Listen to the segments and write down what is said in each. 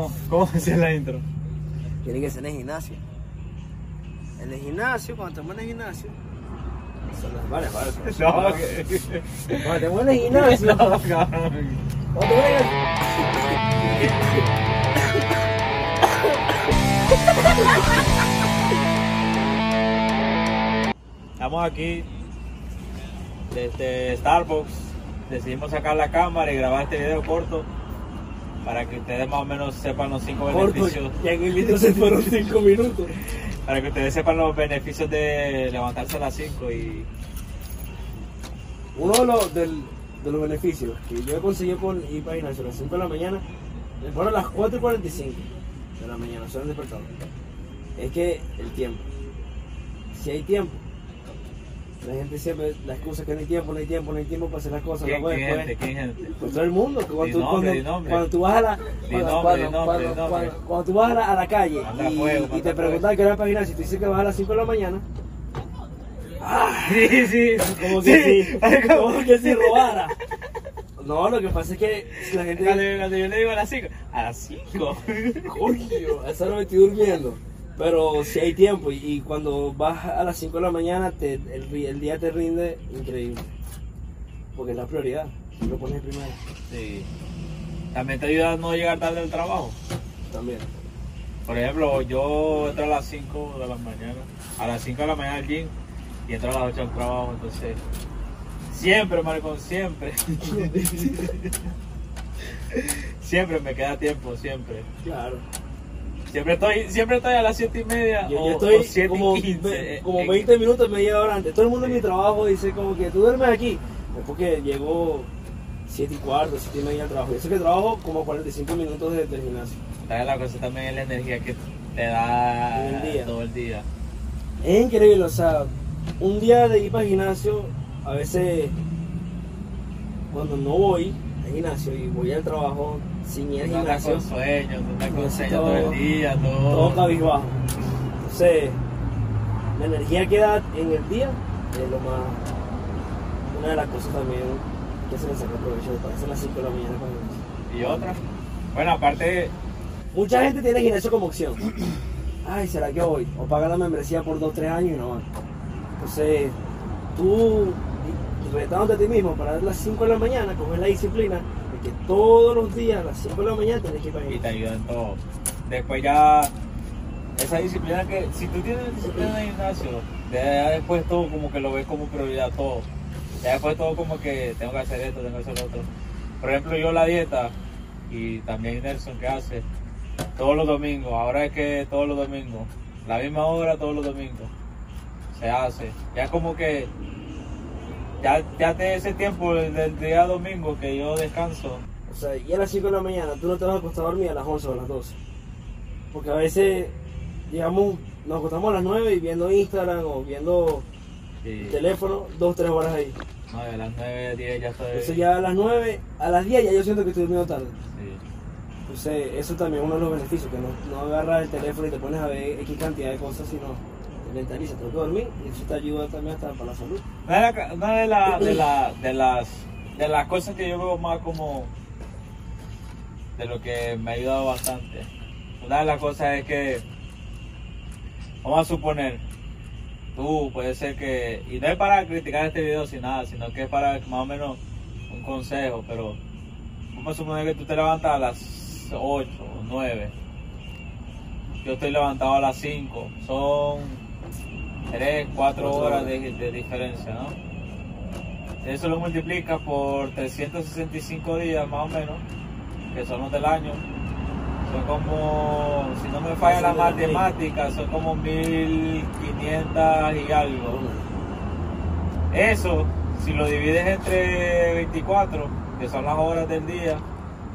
¿Cómo, cómo decía la intro? Tiene que ser en el gimnasio. En el gimnasio, cuando estamos en el gimnasio. Son las vale, vale. son- No, que... Cuando estamos en el gimnasio. No, cabrón. cuando estamos en el- Estamos aquí desde Starbucks. Decidimos sacar la cámara y grabar este video corto para que ustedes más o menos sepan los cinco Corto, beneficios. ya en el litro se fueron 5 minutos. Para que ustedes sepan los beneficios de levantarse a las 5 y Uno de los, del- de los beneficios que yo he conseguido el gimnasio a las 5 de la mañana, paro a las 4 y 45 de la mañana, el despertador. Es que el tiempo. Si hay tiempo, la gente siempre, la excusa es que no hay tiempo, no hay tiempo, no hay tiempo para hacer las cosas. ¿quién, no gente? ¿Quién gente? Pues todo el mundo, cuando, Di tú, nombre, cuando, cuando tú vas a la, cuando, tú vas a la, a la calle y, fuego, y manda te preguntan que hora para gimnasio y tú dices que vas a las 5 de la mañana, Sí, sí. como que Sí, si, como que si robara. No, lo que pasa es que si la gente Cuando, cuando yo le digo a las 5, a las 5. Coño, a esa hora me estoy durmiendo. Pero si hay tiempo y, cuando vas a las 5 de la mañana, te- el día te rinde increíble. Porque es la prioridad. Si lo pones primero, Sí. También te ayuda a no llegar tarde al trabajo. también. Por ejemplo, yo entro a las 5 de la mañana, a las 5 de la mañana al gym y entro a las 8 al trabajo, entonces siempre, maricón, siempre. siempre me queda tiempo, siempre. Claro. Siempre estoy, siempre estoy a las 7 y media Yo, o, yo estoy o 7 como, y 15. ve- eh, como en- 20 minutos, media hora antes. Todo el mundo en mi trabajo dice como que tú duermes aquí. Es porque llego 7 y cuarto, 7 y media al trabajo. Yo sé que trabajo como 45 minutos desde el gimnasio. ¿Sabes? La cosa también es la energía que te da el día. todo el día. Es increíble, o sea, un día de ir para el gimnasio, a veces cuando no voy al gimnasio y voy al trabajo sin ir al gimnasio, con sueño, tú andas con sueño todo- todo el día, todo. todo cabizbajo. Entonces, la energía que da en el día es lo más. Una de las cosas también que se le saca provecho a las 5 de la mañana gimnasio. Y otra. Bueno, aparte, Mucha gente tiene gimnasio como opción. Ay, ¿será que voy? O paga la membresía por 2 3 años y no van. Entonces, tú retándote a ti mismo para las 5 de la mañana, coger la disciplina de que todos los días a las 5 de la mañana tienes que ir para el y te gimnasio. ayuda en todo. Después ya, esa disciplina que, si tú tienes disciplina en el gimnasio, ya después todo como que lo ves como prioridad todo. Ya después todo como que tengo que hacer esto, tengo que hacer lo otro. Por ejemplo, yo la dieta, y también Nelson que hace, todos los domingos, ahora es que todos los domingos, la misma hora todos los domingos, se hace. Ya como que, ya, ya te ese tiempo del, día domingo que yo descanso, O sea, y a las 5 de la mañana tú no te vas a acostar a dormir a las 11 o a las 12. Porque a veces, digamos, nos acostamos a las 9 y viendo Instagram o viendo y, teléfono, 2 3 horas ahí. no, a las 9, 10 ya estoy... Entonces ya a las 9, a las 10 ya yo siento que estoy durmiendo tarde. Sí. Entonces, eso también es uno de los beneficios, que no, no agarras el teléfono y te pones a ver X cantidad de cosas, sino te mentalizas, tengo que dormir y eso te ayuda también hasta para la salud. Una de, la- una de, la- de, la- de las, de las cosas que yo veo más como de lo que me ha ayudado bastante. Una de las cosas es que, vamos a suponer, tú puede ser que, y no es para criticar este video sin nada, sino que es para más o menos un consejo, pero vamos a suponer que tú te levantas a las 8 o 9. Yo estoy levantado a las 5. Son 3, 4 Cuatro horas de, de diferencia, ¿no? Eso lo multiplica por 365 días más o menos, que son los del año. Son como, si no me falla la matemática, son como 1500 y algo. Eso, si lo divides entre 24, que son las horas del día,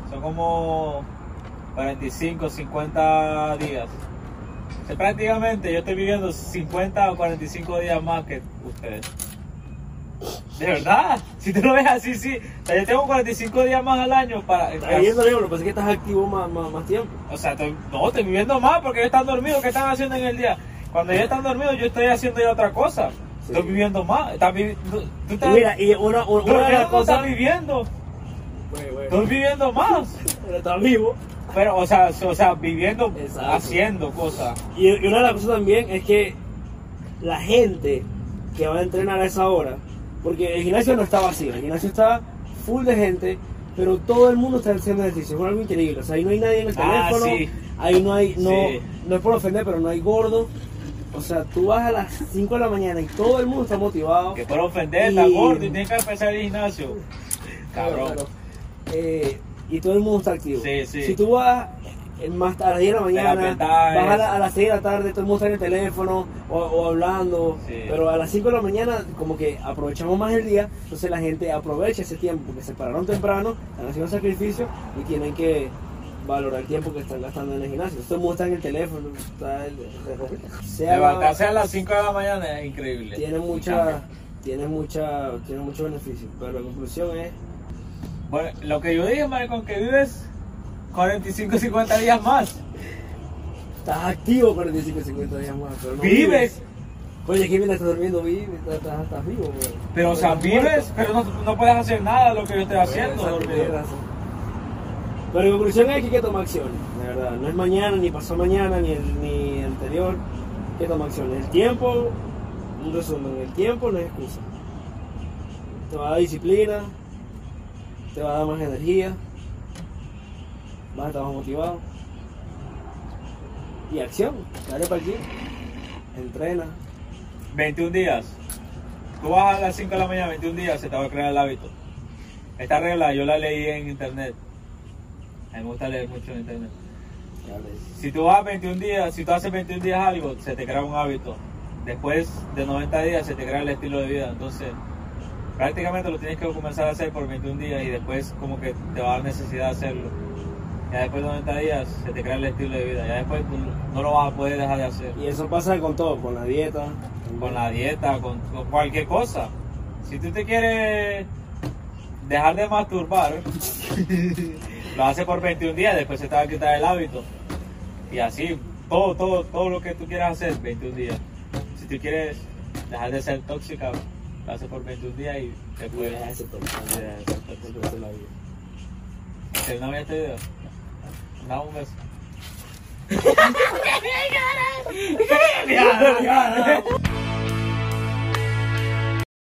son como 45, 50 días. Prácticamente yo estoy viviendo 50 o 45 días más que ustedes. De verdad, si tú lo ves así, sí. O sea, yo tengo 45 días más al año para... Eso digo, lo que pasa es que estás activo más, más, más tiempo. O sea, estoy, no, estoy viviendo más porque ellos están dormidos. ¿Qué están haciendo en el día? Cuando ellos están dormidos, yo estoy haciendo ya otra cosa. Sí. Estoy viviendo más. Estás vivi- tú, estás, mira, y una, una, ¿Pero una de las no estás cosas... viviendo? Estoy viviendo más. pero estás vivo. Pero, o sea, o sea, viviendo, Exacto. haciendo cosas. Y, y una de las cosas también es que la gente que va a entrenar a esa hora, porque el gimnasio no está vacío, el gimnasio está full de gente, pero todo el mundo está haciendo ejercicio, es algo increíble. O sea, ahí no hay nadie en el Ah, teléfono, sí. ahí no hay, no, Sí. no es por ofender, pero no hay gordo. O sea, tú vas a las 5 de la mañana y todo el mundo está motivado. Que por ofender, Y- está gordo y tiene que empezar el gimnasio. Cabrón. Claro, eh, y todo el mundo está activo. Sí, sí. Si tú vas eh, más tarde, a las 10 de la mañana, vas a, es. la- a las 6 de la tarde, todo el mundo está en el teléfono o, o hablando. Sí. Pero a las 5 de la mañana, como que aprovechamos más el día, entonces la gente aprovecha ese tiempo porque se pararon temprano, están haciendo sacrificio y tienen que valorar el tiempo que están gastando en el gimnasio. Todo el mundo está en el teléfono, está el- sea- Levantarse a las 5 de la mañana es increíble. tiene mucha, tiene mucha, tiene mucho beneficio. Pero la conclusión es Bueno, lo que yo dije, maricón, que vives 45, 50 días más. Estás activo 45 50 días más, pero no Vives. Oye, que estás durmiendo, vives, estás, estás, estás vivo, güey. Pero, o sea, vives, muerto. pero no, no puedes hacer nada de lo que yo estoy haciendo. Pero la conclusión es que hay que tomar acciones, de verdad. No es mañana, ni pasó mañana, ni el ni anterior. Hay que tomar acciones. El tiempo, un resumen, el tiempo no es excusa. Te va a dar disciplina, te va a dar más energía, vas a estar más motivado. Y acción, dale para allí. Entrena. 21 días. Tú vas a las 5 de la mañana, 21 días, se te va a crear el hábito. Esta regla yo la leí en internet. A mí me gusta leer mucho en internet. Si tú vas 21 días, si tú haces 21 días algo, se te crea un hábito. Después de 90 días se te crea el estilo de vida. Entonces, prácticamente lo tienes que comenzar a hacer por 21 días y después como que te va a dar necesidad de hacerlo. Ya después de 90 días se te crea el estilo de vida. Ya después tú no lo vas a poder dejar de hacer. Y eso pasa con todo, con la dieta. Con la dieta, con, con cualquier cosa. Si tú te quieres dejar de masturbar, lo haces por 21 días, después se te va a quitar el hábito. Y así, todo, todo, todo lo que tú quieras hacer, 21 días. Si tú quieres dejar de ser tóxica, haces por 21 días y ser tóxica. Siempre se la vida. ¿Terminamos este video? Dame un beso. Ya.